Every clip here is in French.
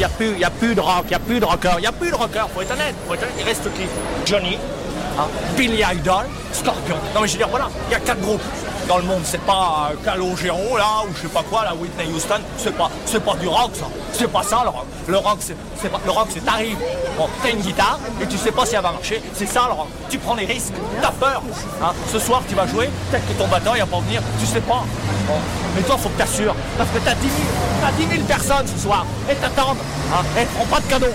n'y a plus, y a plus de rock, il n'y a plus de rocker, il n'y a plus de rocker, faut être honnête, faut être honnête. Il reste qui? Johnny, hein, Billy Idol, Scorpion. Non mais je veux dire, voilà, il y a quatre groupes dans le monde. C'est pas euh, Calogero là ou je sais pas quoi, la Whitney Houston. C'est pas, c'est pas du rock ça. C'est pas ça le rock. Le rock c'est, pas, le rock c'est t'arrives. Bon, t'as une guitare et tu sais pas si elle va marcher. C'est ça le. Tu prends des risques. T'as peur. Hein. Ce soir tu vas jouer. Peut-être que ton batteur il va pas venir. Tu sais pas. Bon. Mais toi faut que t'assures parce que t'as 10 000, t'as 10 000 personnes ce soir et t'attendent. Hein. Et prends pas de cadeaux.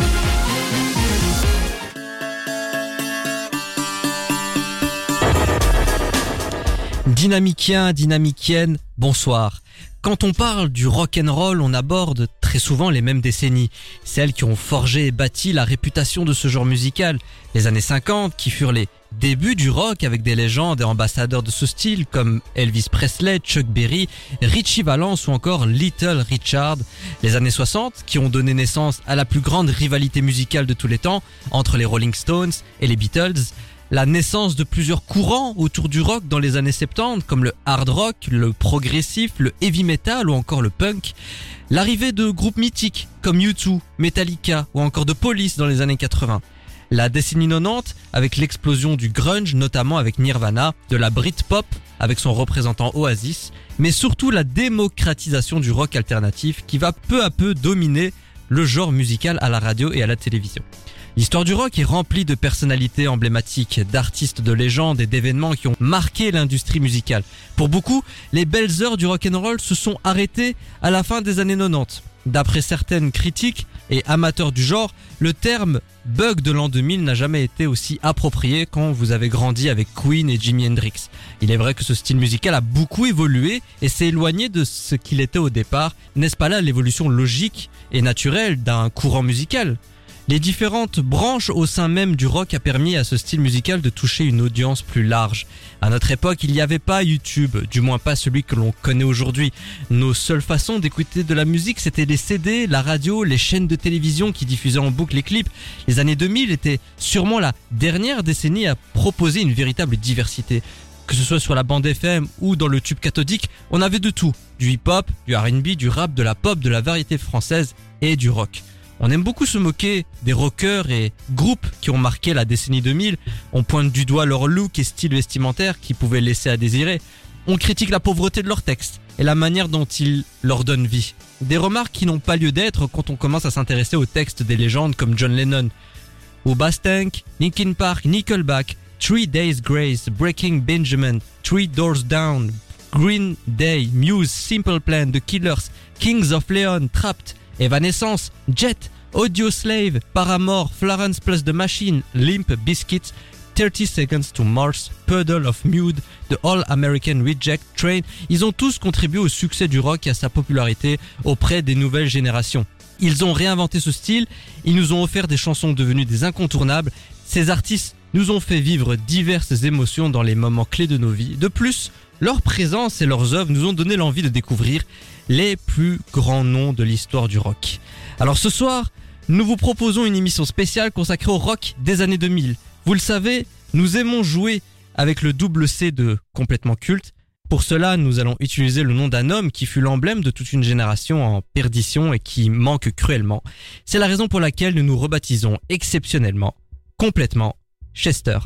Dynamicien, dynamicienne, bonsoir. Quand on parle du rock and roll, on aborde très souvent les mêmes décennies, celles qui ont forgé et bâti la réputation de ce genre musical. Les années 50 qui furent les débuts du rock avec des légendes et ambassadeurs de ce style comme Elvis Presley, Chuck Berry, Richie Valence ou encore Little Richard. Les années 60 qui ont donné naissance à la plus grande rivalité musicale de tous les temps entre les Rolling Stones et les Beatles la naissance de plusieurs courants autour du rock dans les années 70, comme le hard rock, le progressif, le heavy metal ou encore le punk. L'arrivée de groupes mythiques comme U2, Metallica ou encore de Police dans les années 80. La décennie 90 avec l'explosion du grunge, notamment avec Nirvana, de la Britpop avec son représentant Oasis, mais surtout la démocratisation du rock alternatif qui va peu à peu dominer le genre musical à la radio et à la télévision. L'histoire du rock est remplie de personnalités emblématiques, d'artistes de légende et d'événements qui ont marqué l'industrie musicale. Pour beaucoup, les belles heures du rock and roll se sont arrêtées à la fin des années 90. D'après certaines critiques et amateurs du genre, le terme bug de l'an 2000 n'a jamais été aussi approprié quand vous avez grandi avec Queen et Jimi Hendrix. Il est vrai que ce style musical a beaucoup évolué et s'est éloigné de ce qu'il était au départ. N'est-ce pas là l'évolution logique et naturelle d'un courant musical? Les différentes branches au sein même du rock a permis à ce style musical de toucher une audience plus large. À notre époque, il n'y avait pas YouTube, du moins pas celui que l'on connaît aujourd'hui. Nos seules façons d'écouter de la musique, c'était les CD, la radio, les chaînes de télévision qui diffusaient en boucle les clips. Les années 2000 étaient sûrement la dernière décennie à proposer une véritable diversité. Que ce soit sur la bande FM ou dans le tube cathodique, on avait de tout. Du hip-hop, du R&B, du rap, de la pop, de la variété française et du rock. On aime beaucoup se moquer des rockers et groupes qui ont marqué la décennie 2000. On pointe du doigt leur look et style vestimentaire qui pouvaient laisser à désirer. On critique la pauvreté de leurs textes et la manière dont ils leur donnent vie. Des remarques qui n'ont pas lieu d'être quand on commence à s'intéresser aux textes des légendes comme John Lennon. Ou Bastank, Linkin Park, Nickelback, Three Days Grace, Breaking Benjamin, Three Doors Down, Green Day, Muse, Simple Plan, The Killers, Kings of Leon, Trapped, Evanescence, Jet, Audio Slave, Paramore, Florence Plus The Machine, Limp Biscuits, 30 Seconds to Mars, Puddle of Mude, The All American Reject Train, ils ont tous contribué au succès du rock et à sa popularité auprès des nouvelles générations. Ils ont réinventé ce style, ils nous ont offert des chansons devenues des incontournables, ces artistes nous ont fait vivre diverses émotions dans les moments clés de nos vies. De plus, leur présence et leurs œuvres nous ont donné l'envie de découvrir les plus grands noms de l'histoire du rock. Alors ce soir, nous vous proposons une émission spéciale consacrée au rock des années 2000. Vous le savez, nous aimons jouer avec le double C de complètement culte. Pour cela, nous allons utiliser le nom d'un homme qui fut l'emblème de toute une génération en perdition et qui manque cruellement. C'est la raison pour laquelle nous nous rebaptisons exceptionnellement, complètement, Chester.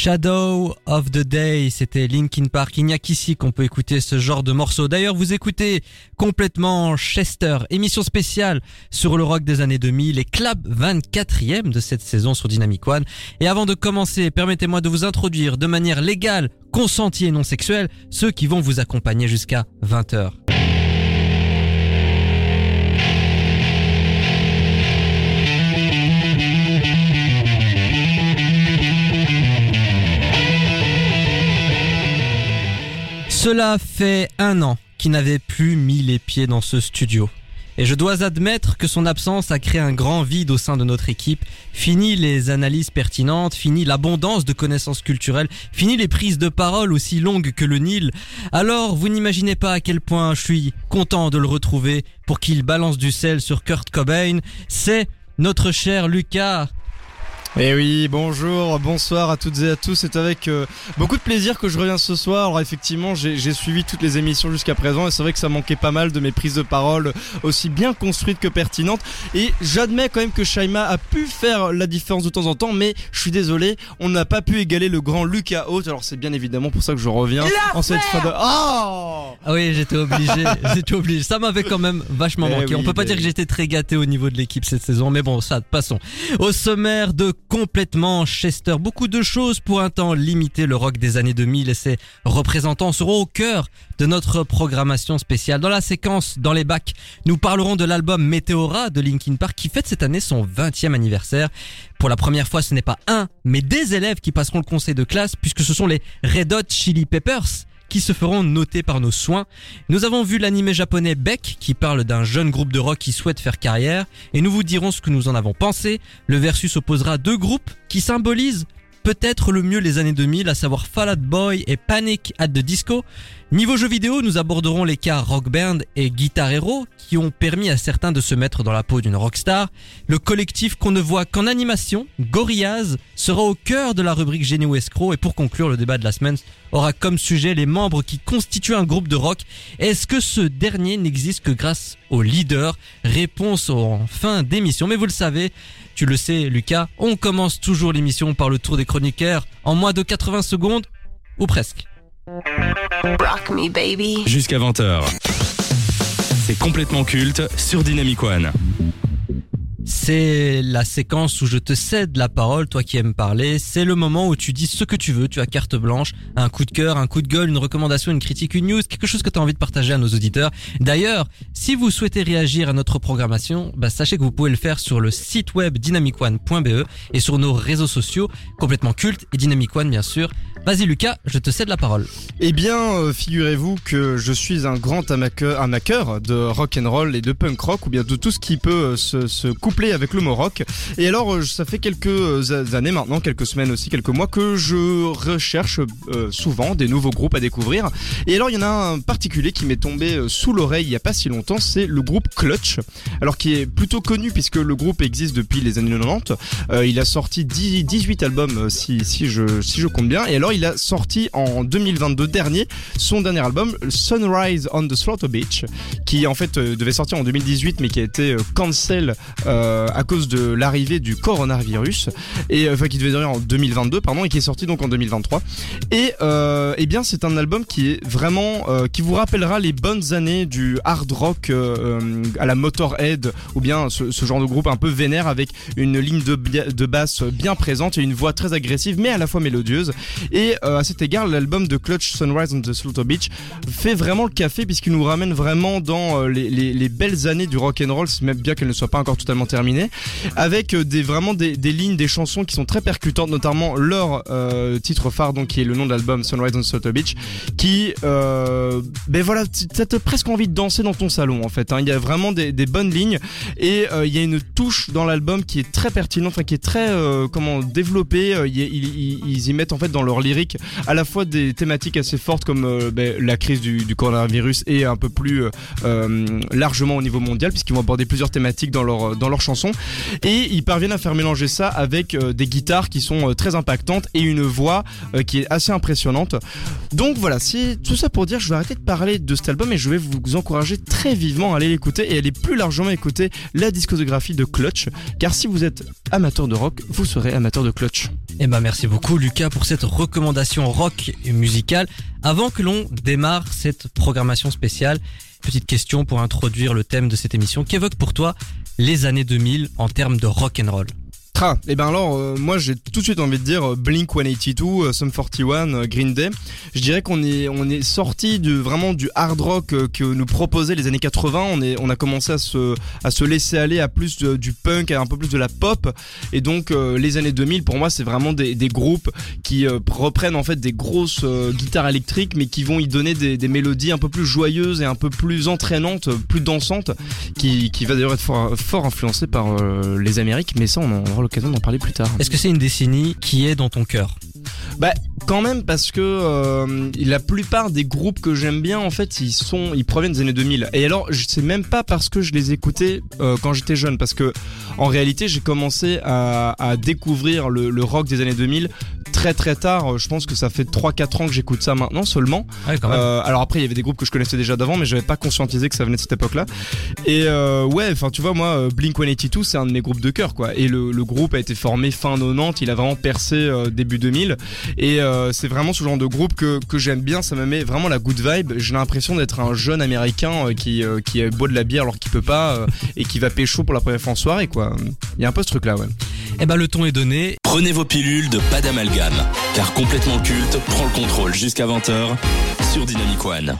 Shadow of the Day, c'était Linkin Park. Il n'y a qu'ici qu'on peut écouter ce genre de morceau. D'ailleurs, vous écoutez complètement Chester, émission spéciale sur le rock des années 2000 et club 24e de cette saison sur Dynamic One. Et avant de commencer, permettez-moi de vous introduire de manière légale, consentie et non sexuelle ceux qui vont vous accompagner jusqu'à 20h. Cela fait un an qu'il n'avait plus mis les pieds dans ce studio. Et je dois admettre que son absence a créé un grand vide au sein de notre équipe. Fini les analyses pertinentes, fini l'abondance de connaissances culturelles, fini les prises de parole aussi longues que le Nil. Alors, vous n'imaginez pas à quel point je suis content de le retrouver pour qu'il balance du sel sur Kurt Cobain. C'est notre cher Lucas. Eh oui, bonjour, bonsoir à toutes et à tous. C'est avec euh, beaucoup de plaisir que je reviens ce soir. Alors effectivement, j'ai suivi toutes les émissions jusqu'à présent et c'est vrai que ça manquait pas mal de mes prises de parole aussi bien construites que pertinentes. Et j'admets quand même que Shaima a pu faire la différence de temps en temps, mais je suis désolé, on n'a pas pu égaler le grand Lucas Haute. Alors c'est bien évidemment pour ça que je reviens en cette fin de... Oh ah oui, j'étais obligé, j'étais obligé. Ça m'avait quand même vachement eh manqué. on peut pas dire que j'étais très gâté au niveau de l'équipe cette saison, mais bon, ça, passons. Au sommaire de complètement Chester. Beaucoup de choses pour un temps limiter le rock des années 2000 et ses représentants seront au cœur de notre programmation spéciale. Dans la séquence Dans les bacs, nous parlerons de l'album Meteora de Linkin Park qui fête cette année son 20e anniversaire. Pour la première fois, ce n'est pas un, mais des élèves qui passeront le conseil de classe puisque ce sont les Red Hot Chili Peppers qui se feront noter par nos soins. Nous avons vu l'anime japonais Beck qui parle d'un jeune groupe de rock qui souhaite faire carrière et nous vous dirons ce que nous en avons pensé. Le versus opposera deux groupes qui symbolisent peut-être le mieux les années 2000, à savoir Fall Out Boy et Panic at the Disco. Niveau jeux vidéo, nous aborderons les cas Rock Band et Guitar Hero qui ont permis à certains de se mettre dans la peau d'une rockstar. Le collectif qu'on ne voit qu'en animation, Gorillaz, sera au cœur de la rubrique Génie ou Escroc et pour conclure le débat de la semaine aura comme sujet les membres qui constituent un groupe de rock. Est-ce que ce dernier n'existe que grâce au leader? Réponse en fin d'émission. Mais vous le savez, tu le sais Lucas, on commence toujours l'émission par le tour des chroniqueurs en moins de 80 secondes ou presque. Rock me baby. Jusqu'à 20h. C'est complètement culte sur Dynamic One. C'est la séquence où je te cède la parole, toi qui aimes parler. C'est le moment où tu dis ce que tu veux. Tu as carte blanche, un coup de cœur, un coup de gueule, une recommandation, une critique, une news, quelque chose que tu as envie de partager à nos auditeurs. D'ailleurs, si vous souhaitez réagir à notre programmation, bah, sachez que vous pouvez le faire sur le site web dynamicone.be et sur nos réseaux sociaux complètement cultes et Dynamic One bien sûr. Vas-y Lucas, je te cède la parole. Eh bien, euh, figurez-vous que je suis un grand amateur, de rock and roll et de punk rock ou bien de tout ce qui peut euh, se, couper avec le Maroc. Et alors, euh, ça fait quelques années maintenant, quelques semaines aussi, quelques mois que je recherche souvent des nouveaux groupes à découvrir. Et alors, il y en a un particulier qui m'est tombé sous l'oreille il y a pas si longtemps, c'est le groupe Clutch. Alors, qui est plutôt connu puisque le groupe existe depuis les années 90. il a sorti 18 albums si, je, si je compte bien. Et alors, a sorti en 2022 dernier son dernier album, Sunrise on the Slaughter Beach, qui en fait devait sortir en 2018 mais qui a été cancel euh, à cause de l'arrivée du coronavirus et euh, enfin qui devait durer en 2022 pardon et qui est sorti donc en 2023 et euh, eh bien c'est un album qui est vraiment qui vous rappellera les bonnes années du hard rock à la Motorhead ou bien ce, genre de groupe un peu vénère avec une ligne de, de basse bien présente et une voix très agressive mais à la fois mélodieuse à cet égard l'album de Clutch Sunrise on the Slaughter Beach fait vraiment le café puisqu'il nous ramène vraiment dans les, les, les belles années du rock and roll même bien qu'elle ne soit pas encore totalement terminé, avec euh, vraiment des, lignes, des chansons qui sont très percutantes, notamment leur euh, titre phare, donc qui est le nom de l'album Sunrise on Soto Beach, qui, euh, ben voilà, t'as presque envie de danser dans ton salon en fait. Hein. Il y a vraiment des, bonnes lignes et il y a une touche dans l'album qui est très pertinente, enfin qui est très comment développée. Ils, ils, y mettent en fait dans leur à la fois des thématiques assez fortes comme euh, ben, la crise du, coronavirus et un peu plus euh, largement au niveau mondial puisqu'ils vont aborder plusieurs thématiques dans leur dans leurs chansons et ils parviennent à faire mélanger ça avec des guitares qui sont très impactantes et une voix qui est assez impressionnante. Donc voilà, c'est tout ça pour dire je vais arrêter de parler de cet album et je vais vous encourager très vivement à aller l'écouter et aller plus largement écouter la discographie de Clutch car si vous êtes amateur de rock, vous serez amateur de Clutch. Eh ben merci beaucoup Lucas pour cette recommandation rock et musicale. Avant que l'on démarre cette programmation spéciale, petite question pour introduire le thème de cette émission. Qu'évoque pour toi les années 2000 en termes de rock and roll? Et eh ben alors, euh, moi j'ai tout de suite envie de dire euh, Blink 182, euh, Sum 41, Green Day. Je dirais qu'on est on est sorti du vraiment du hard rock que nous proposaient les années 80. On est on a commencé à se à se laisser aller à plus du punk, à un peu plus de la pop. Et donc les années 2000 pour moi c'est vraiment des, des, groupes qui reprennent en fait des grosses guitares électriques, mais qui vont y donner des, des, mélodies un peu plus joyeuses et un peu plus entraînantes, plus dansantes, qui qui va d'ailleurs être fort fort influencé par les Amériques. Mais ça on en l'occasion d'en parler plus tard. Est-ce que c'est une décennie qui est dans ton cœur? Bah quand même parce que euh, la plupart des groupes que j'aime bien en fait ils sont ils proviennent des années 2000 et alors je sais même pas parce que je les écoutais euh, quand j'étais jeune parce que en réalité j'ai commencé à, à découvrir le, le, rock des années 2000 très très tard. Je pense que ça fait 3-4 ans que j'écoute ça maintenant seulement. Euh, alors après il y avait des groupes que je connaissais déjà d'avant mais j'avais pas conscientisé que ça venait de cette époque là et euh, ouais enfin tu vois moi Blink 182 c'est un de mes groupes de cœur quoi. Et le, le, groupe a été formé fin 90 il a vraiment percé euh, début 2000 et euh, c'est vraiment ce genre de groupe que, que j'aime bien, ça me met vraiment la good vibe. J'ai l'impression d'être un jeune américain euh, qui, euh, qui boit de la bière alors qu'il peut pas et qui va pécho pour la première fois en soirée quoi. Il y a un peu ce truc là ouais. Eh ben le ton est donné. Prenez vos pilules de pas d'amalgame, car complètement culte prend le contrôle jusqu'à 20h sur Dynamic One.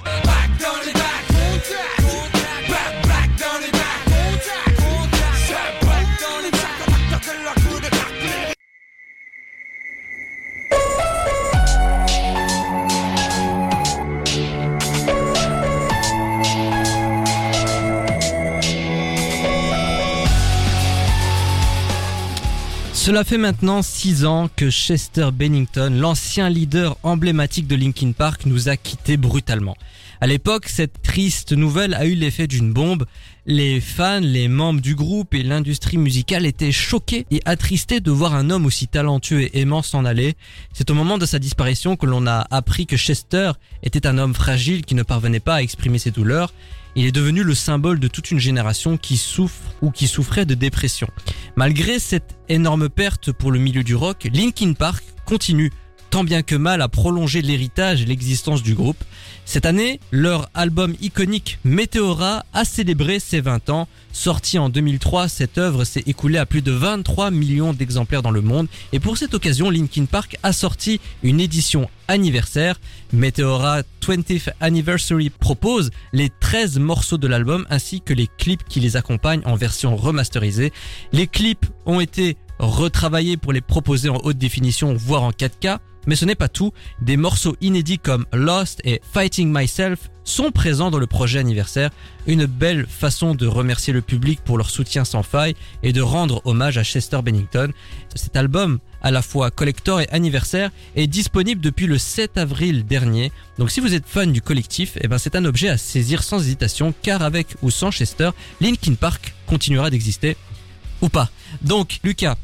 Cela fait maintenant 6 ans que Chester Bennington, l'ancien leader emblématique de Linkin Park, nous a quittés brutalement. À l'époque, cette triste nouvelle a eu l'effet d'une bombe. Les fans, les membres du groupe et l'industrie musicale étaient choqués et attristés de voir un homme aussi talentueux et aimant s'en aller. C'est au moment de sa disparition que l'on a appris que Chester était un homme fragile qui ne parvenait pas à exprimer ses douleurs il est devenu le symbole de toute une génération qui souffre ou qui souffrait de dépression. Malgré cette énorme perte pour le milieu du rock, Linkin Park continue tant bien que mal à prolonger l'héritage et l'existence du groupe. Cette année, leur album iconique Meteora a célébré ses 20 ans. Sorti en 2003, cette œuvre s'est écoulée à plus de 23 millions d'exemplaires dans le monde et pour cette occasion, Linkin Park a sorti une édition anniversaire. Meteora 20th Anniversary propose les 13 morceaux de l'album ainsi que les clips qui les accompagnent en version remasterisée. Les clips ont été retravaillés pour les proposer en haute définition voire en 4K. Mais ce n'est pas tout, des morceaux inédits comme Lost et Fighting Myself sont présents dans le projet anniversaire, une belle façon de remercier le public pour leur soutien sans faille et de rendre hommage à Chester Bennington. Cet album, à la fois collector et anniversaire, est disponible depuis le 7 avril dernier. Donc si vous êtes fan du collectif, eh ben c'est un objet à saisir sans hésitation car avec ou sans Chester, Linkin Park continuera d'exister ou pas. Donc Lucas,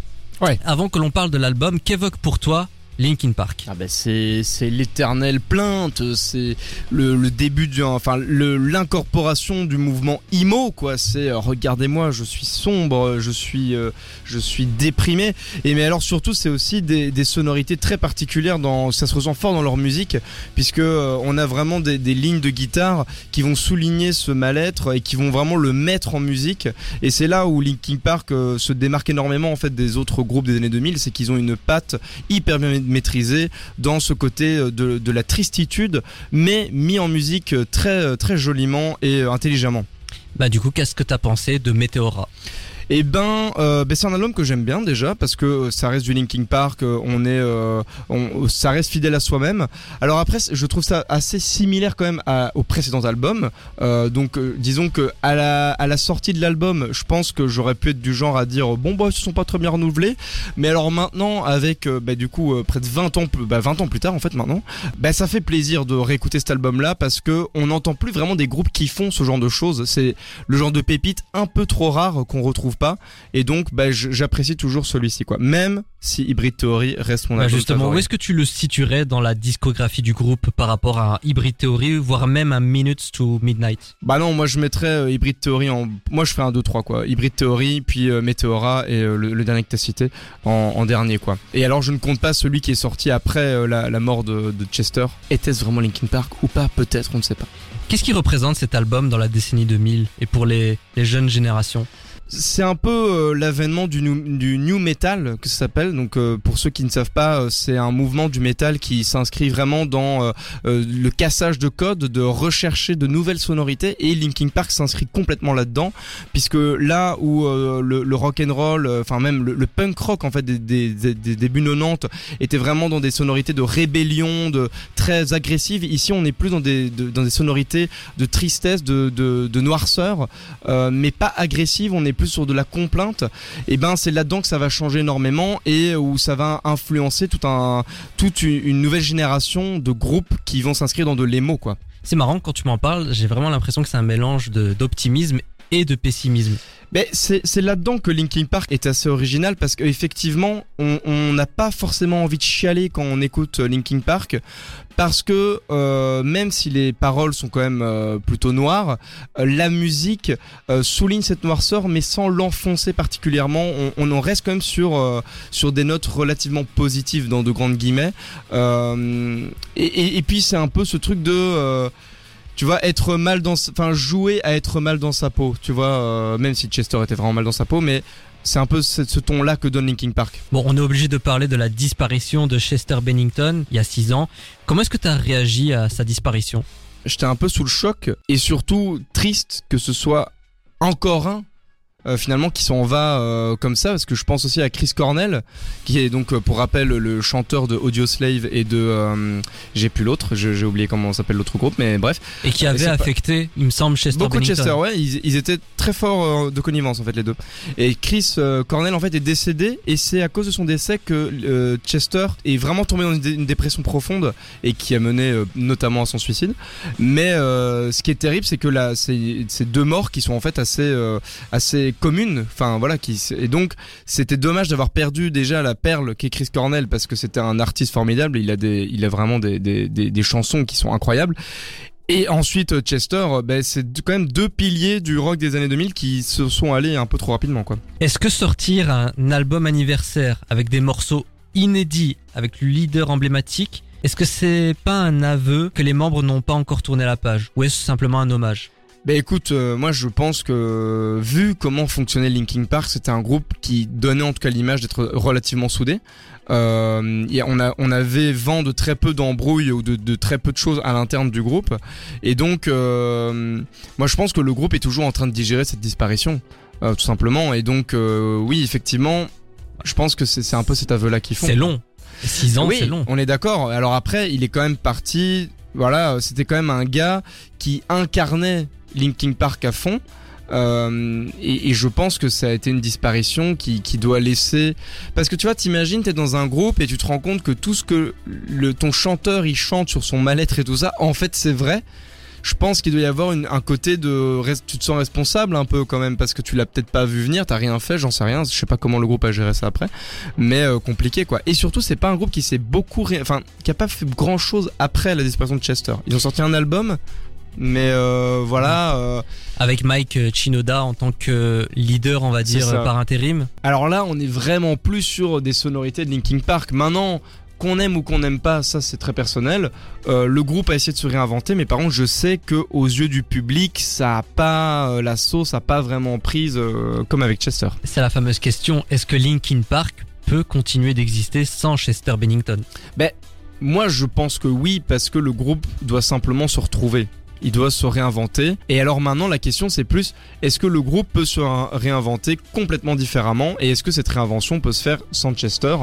ouais. avant que l'on parle de l'album, qu'évoque pour toi Linkin Park. Ah ben c'est l'éternelle plainte, c'est le, début du enfin l'incorporation du mouvement emo quoi, c'est euh, regardez-moi, je suis sombre, je suis euh, je suis déprimé. Et mais alors surtout c'est aussi des, des, sonorités très particulières dans ça se ressent fort dans leur musique puisque euh, on a vraiment des, des, lignes de guitare qui vont souligner ce mal-être et qui vont vraiment le mettre en musique. Et c'est là où Linkin Park se démarque énormément en fait des autres groupes des années 2000, c'est qu'ils ont une patte hyper bien maîtrisé dans ce côté euh, de, la tristitude, mais mis en musique euh, très, euh, très joliment et intelligemment. Bah du coup, qu'est-ce que t'as pensé de Meteora Eh ben, euh, ben, c'est un album que j'aime bien déjà parce que euh, ça reste du Linkin Park, euh, on est, euh, on, ça reste fidèle à soi-même. Alors après, je trouve ça assez similaire quand même à- au précédent album. Euh, donc, euh, disons que à la, à la sortie de l'album, je pense que j'aurais pu être du genre à dire bon bah ils se sont pas très bien renouvelés. Mais alors maintenant, avec euh, bah, du coup euh, près de 20 ans, plus- bah, 20 ans plus tard en fait maintenant, bah ça fait plaisir de réécouter cet album-là parce que on n'entend plus vraiment des groupes qui font ce genre de choses. C'est le genre de pépite un peu trop rare qu'on retrouve pas. Et donc bah, j'apprécie toujours celui-ci quoi. Même si Hybrid Theory reste mon Bah, album justement, favori. où est-ce que tu le situerais dans la discographie du groupe par rapport à Hybrid Theory, voire même à Minutes to Midnight? Bah non moi je mettrais euh, Hybrid Theory en moi je ferais un 2 3 quoi. Hybrid Theory puis euh, Meteora et euh, le, le dernier que t'as cité en, en dernier quoi. Et alors je ne compte pas celui qui est sorti après euh, la, la mort de, de Chester. Était-ce vraiment Linkin Park ou pas? Peut-être on ne sait pas. Qu'est-ce qui représente cet album dans la décennie 2000 et pour les, les jeunes générations? C'est un peu euh, l'avènement du, new metal que ça s'appelle. Donc euh, pour ceux qui ne savent pas, euh, c'est un mouvement du metal qui s'inscrit vraiment dans le cassage de code, de rechercher de nouvelles sonorités. Et Linkin Park s'inscrit complètement là-dedans, puisque là où le, rock and roll, enfin même le, punk rock en fait des, des, des- des débuts 90 était vraiment dans des sonorités de rébellion, de très agressives. Ici, on est plus dans des de- dans des sonorités de tristesse, de de, noirceur mais pas agressive, on sur de la complainte, et ben c'est là-dedans que ça va changer énormément et où ça va influencer tout un, toute une nouvelle génération de groupes qui vont s'inscrire dans de l'émo quoi. C'est marrant quand tu m'en parles, j'ai vraiment l'impression que c'est un mélange d'optimisme et de pessimisme. Mais c'est là-dedans que Linkin Park est assez original parce qu'effectivement, on n'a pas forcément envie de chialer quand on écoute euh, Linkin Park parce que euh, même si les paroles sont quand même euh, plutôt noires, la musique souligne cette noirceur mais sans l'enfoncer particulièrement. On, on en reste quand même sur sur des notes relativement positives dans de grandes guillemets. Et, et, puis c'est un peu ce truc de tu vois être mal dans enfin jouer à être mal dans sa peau tu vois euh, même si Chester était vraiment mal dans sa peau mais c'est un peu ce, ce ton là que donne Linkin Park Bon, on est obligé de parler de la disparition de Chester Bennington il y a 6 ans. Comment est-ce que tu as réagi à sa disparition? J'étais un peu sous le choc et surtout triste que ce soit encore un euh, finalement qui s'en va euh, comme ça parce que je pense aussi à Chris Cornell qui est donc euh, pour rappel le chanteur de Audio Slave et de euh, j'ai plus l'autre j'ai oublié comment s'appelle l'autre groupe mais bref Et qui avait pas- affecté, il me semble, Chester Beaucoup de. Chester, ouais, ils, ils étaient très forts de connivence en fait les deux. Et Chris Cornell en fait est décédé et c'est à cause de son décès que Chester est vraiment tombé dans une, dé- une dépression profonde et qui a mené notamment à son suicide. Mais ce qui est terrible, c'est que là, c'est deux morts qui sont en fait assez assez communes. Enfin voilà, qui et donc c'était dommage d'avoir perdu déjà la perle qu'est Chris Cornell parce que c'était un artiste formidable. Il a il a vraiment des des, des, chansons qui sont incroyables. Et ensuite, euh, Chester, euh, ben, c'est quand même deux piliers du rock des années 2000 qui se sont allés un peu trop rapidement, quoi. Est-ce que sortir un album anniversaire avec des morceaux inédits, avec le leader emblématique, est-ce que c'est pas un aveu que les membres n'ont pas encore tourné la page Ou est-ce simplement un hommage? Ben écoute, euh, moi je pense que vu comment fonctionnait Linkin Park, c'était un groupe qui donnait en tout cas l'image d'être relativement soudé. Euh, et on, a, on avait vent de très peu d'embrouilles ou de, de très peu de choses à l'interne du groupe. Et donc, euh, moi je pense que le groupe est toujours en train de digérer cette disparition, euh, tout simplement. Et donc, euh, oui, effectivement, je pense que c'est c'est un peu cet aveu-là qu'ils font. C'est long. 6 ans, oui, c'est long. on est d'accord. Alors après, il est quand même parti. Voilà, c'était quand même un gars qui incarnait Linkin Park à fond. Euh, et, je pense que ça a été une disparition qui, qui doit laisser. Parce que tu vois, t'imagines, t'es dans un groupe et tu te rends compte que tout ce que le, ton chanteur il chante sur son mal-être et tout ça, en fait, c'est vrai. Je pense qu'il doit y avoir un côté de tu te sens responsable un peu quand même parce que tu l'as peut-être pas vu venir, t'as rien fait, j'en sais rien, je sais pas comment le groupe a géré ça après, mais euh, compliqué quoi. Et surtout c'est pas un groupe qui s'est beaucoup, enfin qui a pas fait grand chose après la disparition de Chester. Ils ont sorti un album, mais euh, voilà. euh, Avec Mike euh, Chinoda en tant que leader, on va dire, par intérim. Alors là, on est vraiment plus sur des sonorités de Linkin Park. Maintenant, qu'on aime ou qu'on n'aime pas, ça c'est très personnel. Euh, le groupe a essayé de se réinventer, mais par contre, je sais que aux yeux du public, ça a pas euh, la sauce, a pas vraiment prise euh, comme avec Chester. C'est la fameuse question, est-ce que Linkin Park peut continuer d'exister sans Chester Bennington? Moi, je pense que oui, parce que le groupe doit simplement se retrouver. Il doit se réinventer. Et alors maintenant, la question c'est plus, est-ce que le groupe peut se réinventer complètement différemment? Et est-ce que cette réinvention peut se faire sans Chester?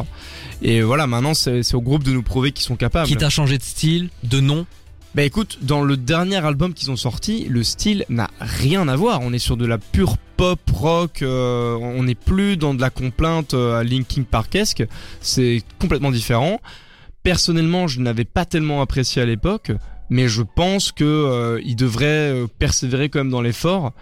Et voilà, maintenant c'est au groupe de nous prouver qu'ils sont capables. Quitte à changer de style, de nom? Bah écoute, dans le dernier album qu'ils ont sorti, le style n'a rien à voir. On est sur de la pure pop rock. Euh, on n'est plus dans de la complainte euh, à Linkin Parkesque. C'est complètement différent. Personnellement, je n'avais pas tellement apprécié à l'époque, mais je pense que euh, ils devraient persévérer quand même dans l'effort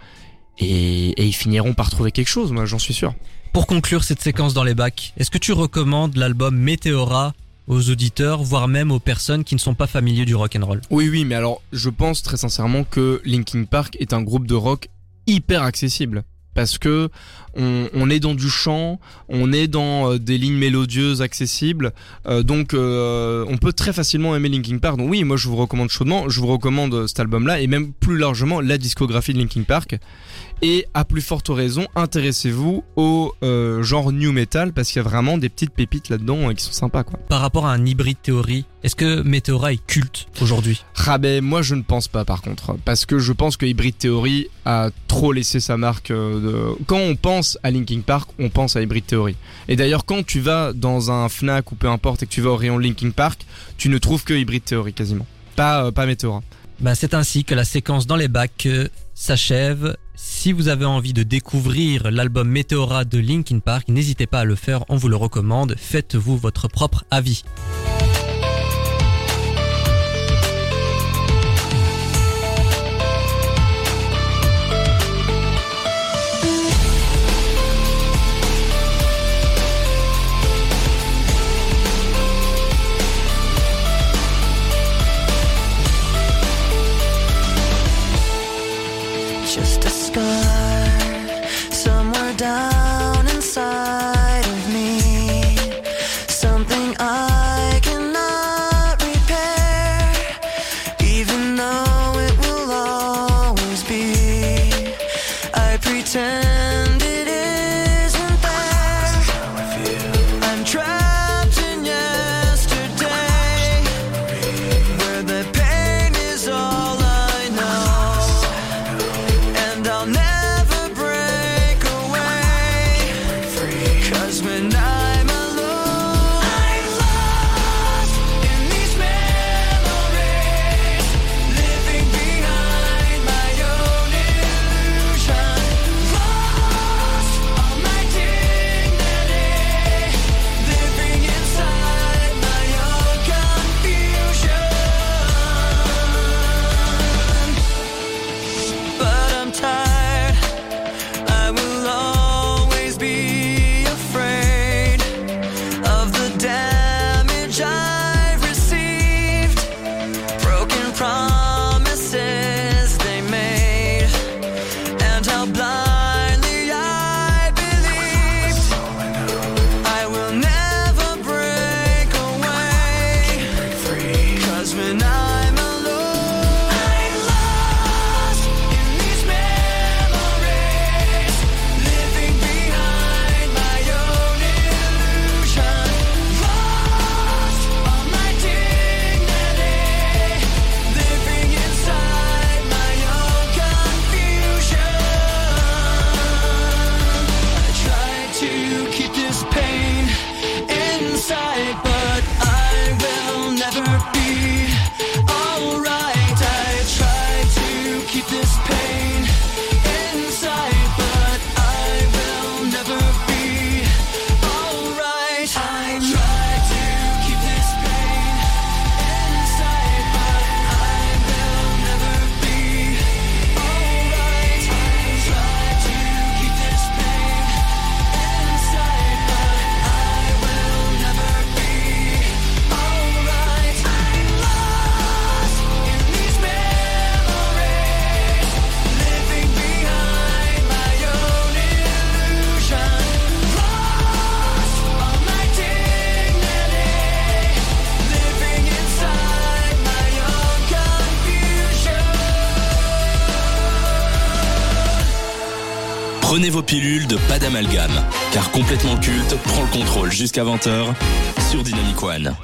et, et ils finiront par trouver quelque chose. Moi, j'en suis sûr. Pour conclure cette séquence dans les bacs, est-ce que tu recommandes l'album Météora aux auditeurs, voire même aux personnes qui ne sont pas familiers du rock and roll? Oui, oui, mais alors je pense très sincèrement que Linkin Park est un groupe de rock hyper accessible parce que on, est dans du chant, on est dans euh, des lignes mélodieuses accessibles, euh, donc euh, on peut très facilement aimer Linkin Park. Donc oui, moi je vous recommande chaudement, je vous recommande cet album-là et même plus largement la discographie de Linkin Park. Et à plus forte raison, intéressez-vous au genre new metal parce qu'il y a vraiment des petites pépites là-dedans qui sont sympas quoi. Par rapport à un hybride théorie, est-ce que Meteora est culte aujourd'hui? Ah ben moi je ne pense pas par contre, parce que je pense que Hybrid Theory a trop laissé sa marque. De... Quand on pense à Linkin Park, on pense à Hybrid Theory. Et d'ailleurs, quand tu vas dans un Fnac ou peu importe et que tu vas au rayon Linkin Park, tu ne trouves que Hybrid Theory quasiment. Pas, euh, pas Meteora. Bah, c'est ainsi que la séquence dans les bacs euh, s'achève. Si vous avez envie de découvrir l'album Meteora de Linkin Park, n'hésitez pas à le faire, on vous le recommande. Faites-vous votre propre avis. car complètement culte prend le contrôle jusqu'à 20h sur Dynamic One.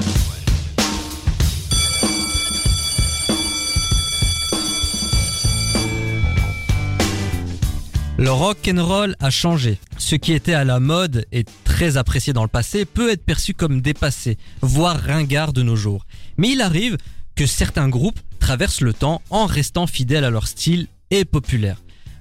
Le rock and roll a changé. Ce qui était à la mode et très apprécié dans le passé peut être perçu comme dépassé, voire ringard de nos jours. Mais il arrive que certains groupes traversent le temps en restant fidèles à leur style et populaires.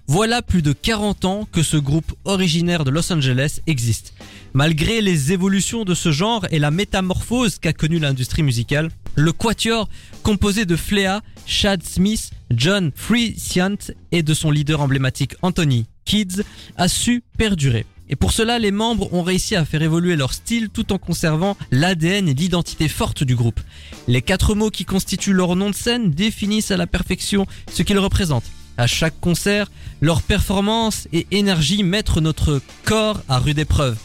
Voilà plus de 40 ans que ce groupe originaire de Los Angeles existe. Malgré les évolutions de ce genre et la métamorphose qu'a connue l'industrie musicale, le Quatuor, composé de Flea, Chad Smith, John Frusciante et de son leader emblématique Anthony Kids, a su perdurer. Et pour cela, les membres ont réussi à faire évoluer leur style tout en conservant l'ADN et l'identité forte du groupe. Les quatre mots qui constituent leur nom de scène définissent à la perfection ce qu'ils représentent. À chaque concert, leur performance et énergie mettent notre corps à rude épreuve.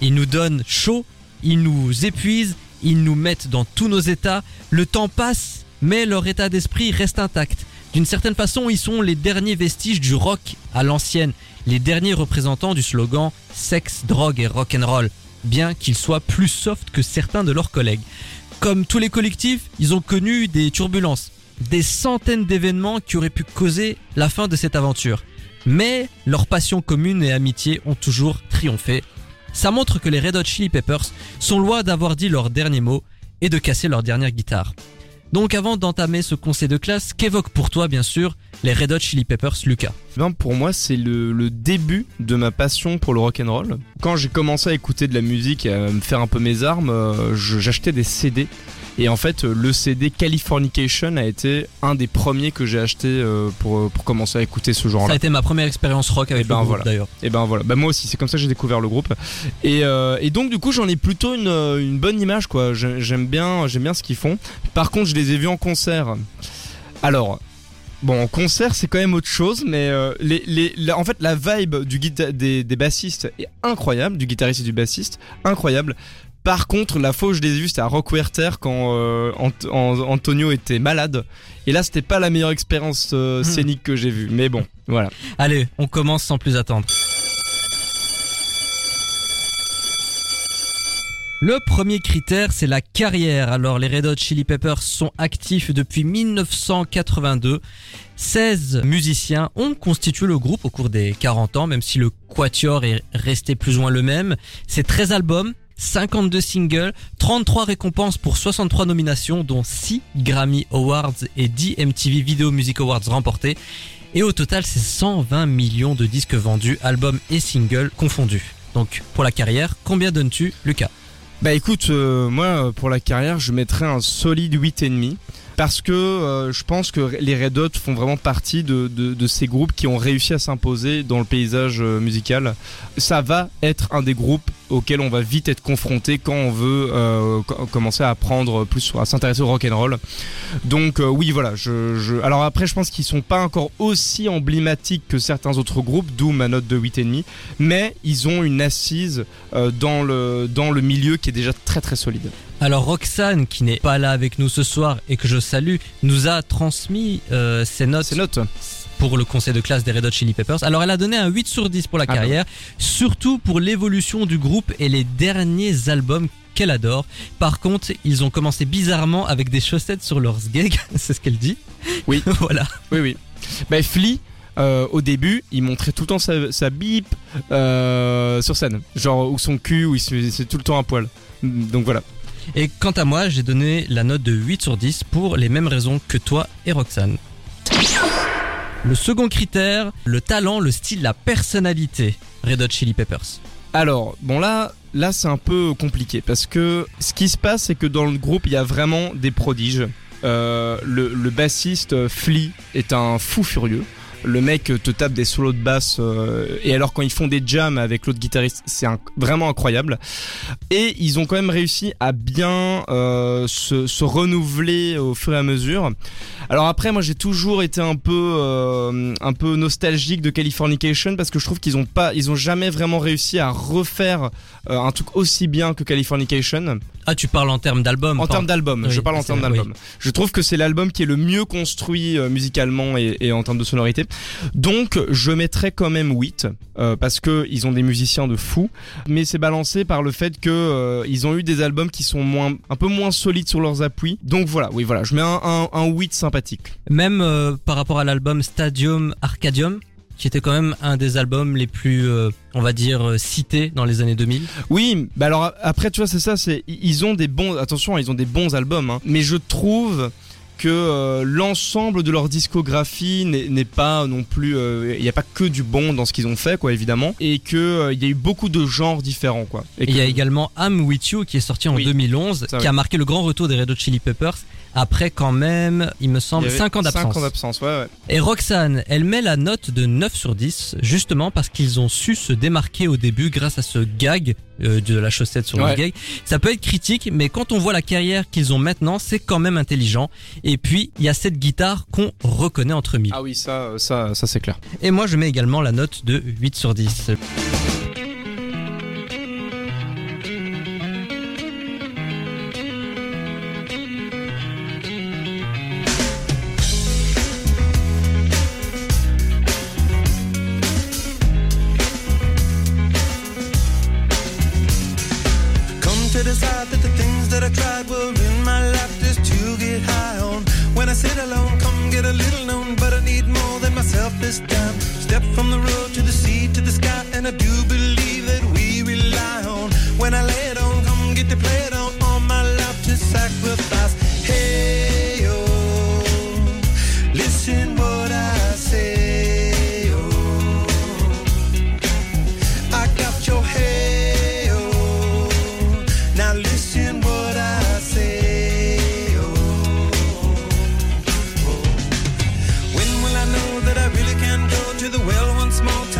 Ils nous donnent chaud, ils nous épuisent, ils nous mettent dans tous nos états. Le temps passe, mais leur état d'esprit reste intact. D'une certaine façon, ils sont les derniers vestiges du rock à l'ancienne, les derniers représentants du slogan sexe, drogue et rock'n'roll, bien qu'ils soient plus soft que certains de leurs collègues. Comme tous les collectifs, ils ont connu des turbulences, des centaines d'événements qui auraient pu causer la fin de cette aventure. Mais leur passion commune et amitié ont toujours triomphé. Ça montre que les Red Hot Chili Peppers sont loin d'avoir dit leur dernier mot et de casser leur dernière guitare. Donc avant d'entamer ce conseil de classe, qu'évoque pour toi bien sûr les Red Hot Chili Peppers Lucas? Ben pour moi c'est le, début de ma passion pour le rock. Quand j'ai commencé à écouter de la musique et à me faire un peu mes armes, euh, j'achetais des CD. Et en fait, euh, le CD Californication a été un des premiers que j'ai acheté euh, pour, pour commencer à écouter ce Ça genre-là. a été ma première expérience rock avec Eh ben, le groupe voilà. d'ailleurs. Et ben voilà, bah moi aussi, c'est comme ça que j'ai découvert le groupe. Et, euh, et donc du coup, j'en ai plutôt une, euh, une bonne image quoi. J'ai- J'aime bien, j'aime bien ce qu'ils font. Par contre, je les ai vus en concert. Alors. Bon, en concert, c'est quand même autre chose, mais euh, les, les, la- en fait, la vibe du des, des bassistes est incroyable, du guitariste et du bassiste, incroyable. Par contre, la fois où je les ai vus, c'était à Rockwerter quand euh, Ant- An- Antonio était malade. Et là, c'était pas la meilleure expérience euh, Hmm. scénique que j'ai vue. Mais bon, voilà. Allez, on commence sans plus attendre. Le premier critère, c'est la carrière. Alors, les Red Hot Chili Peppers sont actifs depuis 1982. 16 musiciens ont constitué le groupe au cours des 40 ans, même si le quatuor est resté plus ou moins le même. C'est 13 albums, 52 singles, 33 récompenses pour 63 nominations, dont 6 Grammy Awards et 10 MTV Video Music Awards remportés. Et au total, c'est 120 millions de disques vendus, albums et singles confondus. Donc, pour la carrière, combien donnes-tu, Lucas? Bah écoute, euh, moi pour la carrière, je mettrais un solide 8,5 parce que euh, je pense que les Red Hot font vraiment partie de, de, de ces groupes qui ont réussi à s'imposer dans le paysage euh, musical. Ça va être un des groupes auxquels on va vite être confronté quand on veut euh, co- commencer à apprendre plus à s'intéresser au rock and roll. Donc euh, oui voilà, je, je... alors après je pense qu'ils sont pas encore aussi emblématiques que certains autres groupes, d'où ma note de 8,5 mais ils ont une assise euh, dans le dans le milieu qui est déjà très très solide. Alors Roxane, qui n'est pas là avec nous ce soir et que je salue, nous a transmis euh, ses notes pour le conseil de classe des Red Hot Chili Peppers. Alors elle a donné un 8 sur 10 pour la Ah bah carrière, surtout pour l'évolution du groupe et les derniers albums qu'elle adore. Par contre, ils ont commencé bizarrement avec des chaussettes sur leurs gigs, c'est ce qu'elle dit. Oui. voilà. Oui oui. Bah Flea euh, au début, il montrait tout le temps sa, sa bip euh, sur scène, genre ou son cul, où il se c'est tout le temps un poil. Donc voilà. Et quant à moi, j'ai donné la note de 8 sur 10 pour les mêmes raisons que toi et Roxane. Le second critère, le talent, le style, la personnalité. Red Hot Chili Peppers. Alors, bon là, là c'est un peu compliqué parce que ce qui se passe, c'est que dans le groupe, il y a vraiment des prodiges. Euh, le, le bassiste euh, Flea est un fou furieux. Le mec euh, te tape des solos de basse euh, et alors quand ils font des jams avec l'autre guitariste, c'est vraiment incroyable. Et ils ont quand même réussi à bien euh, se, se renouveler au fur et à mesure. Alors après, moi j'ai toujours été un peu, euh, un peu nostalgique de Californication parce que je trouve qu'ils ont pas, ils ont jamais vraiment réussi à refaire un truc aussi bien que Californication. Ah, tu parles en termes d'album En termes d'album, Oui, je parle en termes d'album. Je trouve que c'est l'album qui est le mieux construit musicalement et, et en termes de sonorité. Donc je mettrais quand même 8 euh, parce que ils ont des musiciens de fou, mais c'est balancé par le fait que euh, ils ont eu des albums qui sont moins, un peu moins solides sur leurs appuis. Donc voilà, oui voilà, je mets un, un, un 8 sympathique. Même euh, par rapport à l'album Stadium Arcadium, qui était quand même un des albums les plus, euh, on va dire, cités dans les années 2000. Oui, bah alors après tu vois c'est ça, c'est ils ont des bons, attention, ils ont des bons albums, hein, mais je trouve que euh, l'ensemble de leur discographie n'est pas non plus, euh, il n'y a pas que du bon dans ce qu'ils ont fait quoi évidemment, et que euh, y a eu beaucoup de genres différents quoi. Et il y a également I'm With You qui est sorti en Oui. 2011, Ça, qui oui. a marqué le grand retour des Red Hot Chili Peppers après quand même, il me semble, avait 5 ans d'absence. ans d'absence, ouais ouais. Et Roxane, elle met la note de 9 sur 10, justement parce qu'ils ont su se démarquer au début grâce à ce gag euh, de la chaussette sur Ouais. le gag. Ça peut être critique, mais quand on voit la carrière qu'ils ont maintenant, c'est quand même intelligent. Et puis, il y a cette guitare qu'on reconnaît entre mille. Ah oui ça, euh, ça, ça c'est clair. Et moi, je mets également la note de 8 sur 10. small town.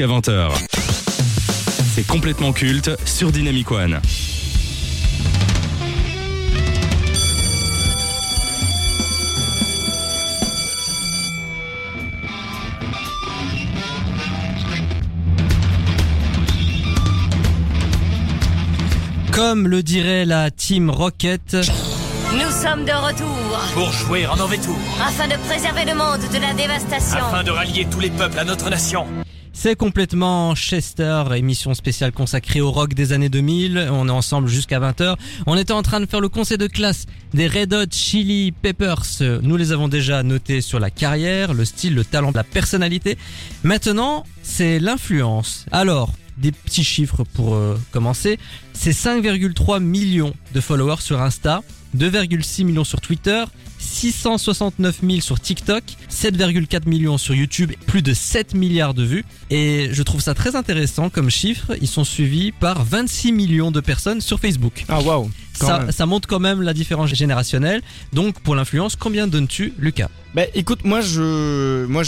Jusqu'à 20h. C'est complètement culte sur Dynamic One. Comme le dirait la Team Rocket, Nous sommes de retour Pour jouer en mauvais tour, afin de préserver le monde de la dévastation. afin de rallier tous les peuples à notre nation. C'est complètement Chester, émission spéciale consacrée au rock des années 2000. On est ensemble jusqu'à 20h. On était en train de faire le conseil de classe des Red Hot Chili Peppers. Nous les avons déjà notés sur la carrière, le style, le talent, la personnalité. Maintenant, c'est l'influence. Alors, des petits chiffres pour euh, commencer. C'est 5,3 millions de followers sur Insta, 2,6 millions sur Twitter, 669 000 sur TikTok, 7,4 millions sur YouTube, plus de 7 milliards de vues. Et je trouve ça très intéressant comme chiffre. Ils sont suivis par 26 millions de personnes sur Facebook. Ah waouh. Ça, montre quand même la différence générationnelle. Donc pour l'influence, combien donnes-tu, Lucas? Bah écoute, moi je, moi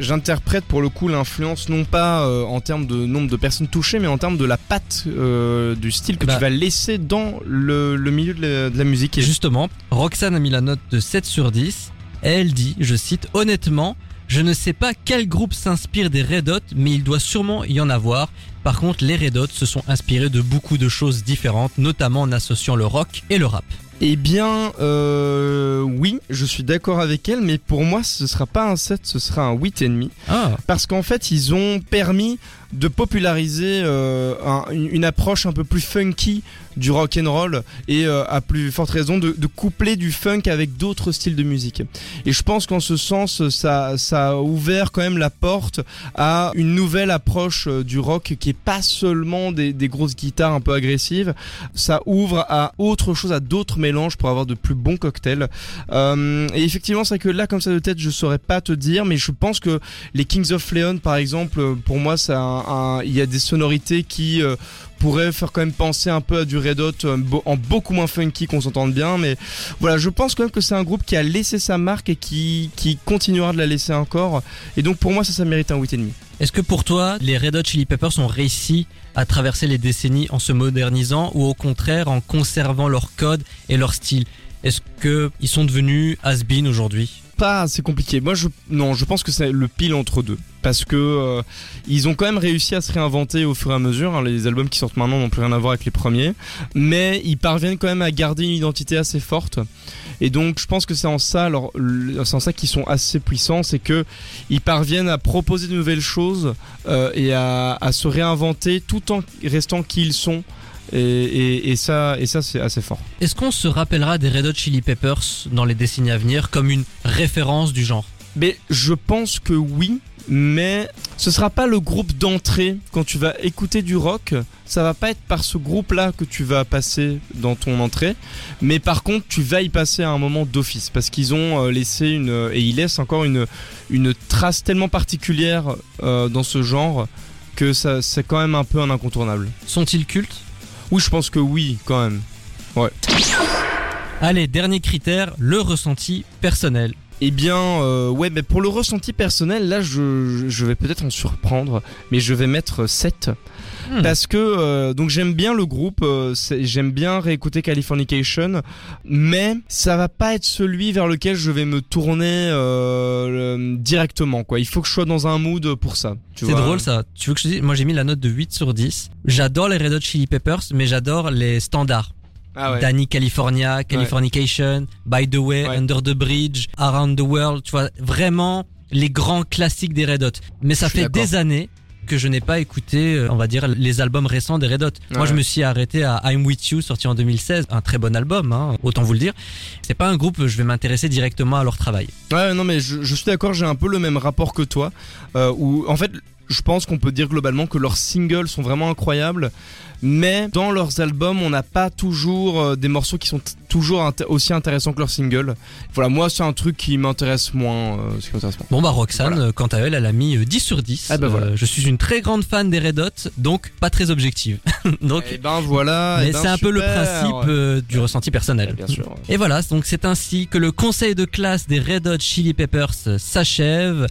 j'interprète pour le coup l'influence non pas euh, en termes de nombre de personnes touchées, mais en termes de la patte euh, du style que Bah. tu vas laisser dans le, le milieu de la, de la musique. Et justement, Roxane a mis la note de 7 sur 10. Et elle dit, je cite, honnêtement, je ne sais pas quel groupe s'inspire des Red Hot, mais il doit sûrement y en avoir. Par contre, les Red Hot se sont inspirés de beaucoup de choses différentes, notamment en associant le rock et le rap. Eh bien, euh, oui, je suis d'accord avec elle, mais pour moi, ce sera pas un 7, ce sera un 8,5. Ah, Parce qu'en fait, ils ont permis de populariser euh, un- une approche un peu plus funky du rock and roll et euh, à plus forte raison de, de coupler du funk avec d'autres styles de musique. Et je pense qu'en ce sens, ça, ça a ouvert quand même la porte à une nouvelle approche euh, du rock qui est pas seulement des, des grosses guitares un peu agressives. Ça ouvre à autre chose, à d'autres mélanges pour avoir de plus bons cocktails. Euh, et effectivement, c'est que là, comme ça de tête, je saurais pas te dire, mais je pense que les Kings of Leon, par exemple, euh, pour moi, ça, a il y a des sonorités qui euh, pourraient faire quand même penser un peu à du Red Hot, euh, en beaucoup moins funky, qu'on s'entende bien. Mais voilà, je pense quand même que c'est un groupe qui a laissé sa marque et qui, continuera de la laisser encore. Et donc pour moi, ça, ça mérite un 8,5. Est-ce que pour toi, les Red Hot Chili Peppers ont réussi à traverser les décennies en se modernisant ou au contraire en conservant leur code et leur style? Est-ce que ils sont devenus has-been aujourd'hui? Pas c'est compliqué. Moi je non, je pense que c'est le pile entre deux parce que euh, ils ont quand même réussi à se réinventer au fur et à mesure. hein. Les albums qui sortent maintenant n'ont plus rien à voir avec les premiers, mais ils parviennent quand même à garder une identité assez forte. Et donc je pense que c'est en ça c'est en ça qu'ils sont assez puissants, c'est que ils parviennent à proposer de nouvelles choses euh, et à, à se réinventer tout en restant qui ils sont. Et, et, et ça et ça c'est assez fort. Est-ce qu'on se rappellera des Red Hot Chili Peppers dans les décennies à venir comme une référence du genre? Mais je pense que oui, mais ce sera pas le groupe d'entrée quand tu vas écouter du rock. Ça va pas être par ce groupe-là que tu vas passer dans ton entrée, mais par contre tu vas y passer à un moment d'office parce qu'ils ont euh, laissé une et ils laissent encore une une trace tellement particulière euh, dans ce genre que ça c'est quand même un peu un incontournable. Sont-ils cultes? Oui, je pense que oui, quand même. Allez, dernier critère, le ressenti personnel. Eh bien, euh, ouais, mais pour le ressenti personnel, là, je, je vais peut-être en surprendre, mais je vais mettre 7. Hmm. Parce que, euh, donc j'aime bien le groupe, euh, j'aime bien réécouter Californication, mais ça va pas être celui vers lequel je vais me tourner euh, directement, quoi. Il faut que je sois dans un mood pour ça. C'est drôle ça. Tu veux que je te dise Moi j'ai mis la note de 8 sur 10. J'adore les Red Hot Chili Peppers, mais j'adore les standards. Ah ouais. Danny California, Californication, By the Way, Ouais. Under the Bridge, Around the World, tu vois, vraiment les grands classiques des Red Hot. Mais ça fait des années que je n'ai pas écouté, euh, on va dire, les albums récents des Red Hot. Moi, je me suis arrêté à I'm With You, sorti en 2016, un très bon album, hein, autant vous le dire. C'est pas un groupe, je vais m'intéresser directement à leur travail. Ouais, non, mais je, je suis d'accord, j'ai un peu le même rapport que toi. Euh, où, en fait, je pense qu'on peut dire globalement que leurs singles sont vraiment incroyables. Mais dans leurs albums, on n'a pas toujours euh, des morceaux qui sont toujours int- aussi intéressants que leurs singles. Voilà, moi, c'est un truc qui m'intéresse moins. euh, ce qui m'intéresse moins. Bon bah Roxane, Voilà. euh, quant à elle, elle a mis euh, 10 sur 10. Ah bah voilà. Euh, je suis une très grande fan des Red Hot, donc pas très objective. donc, Et ben voilà. mais eh ben, c'est un peu le principe euh, du ressenti personnel. Bien sûr. Et voilà, donc c'est ainsi que le conseil de classe des Red Hot Chili Peppers euh, s'achève.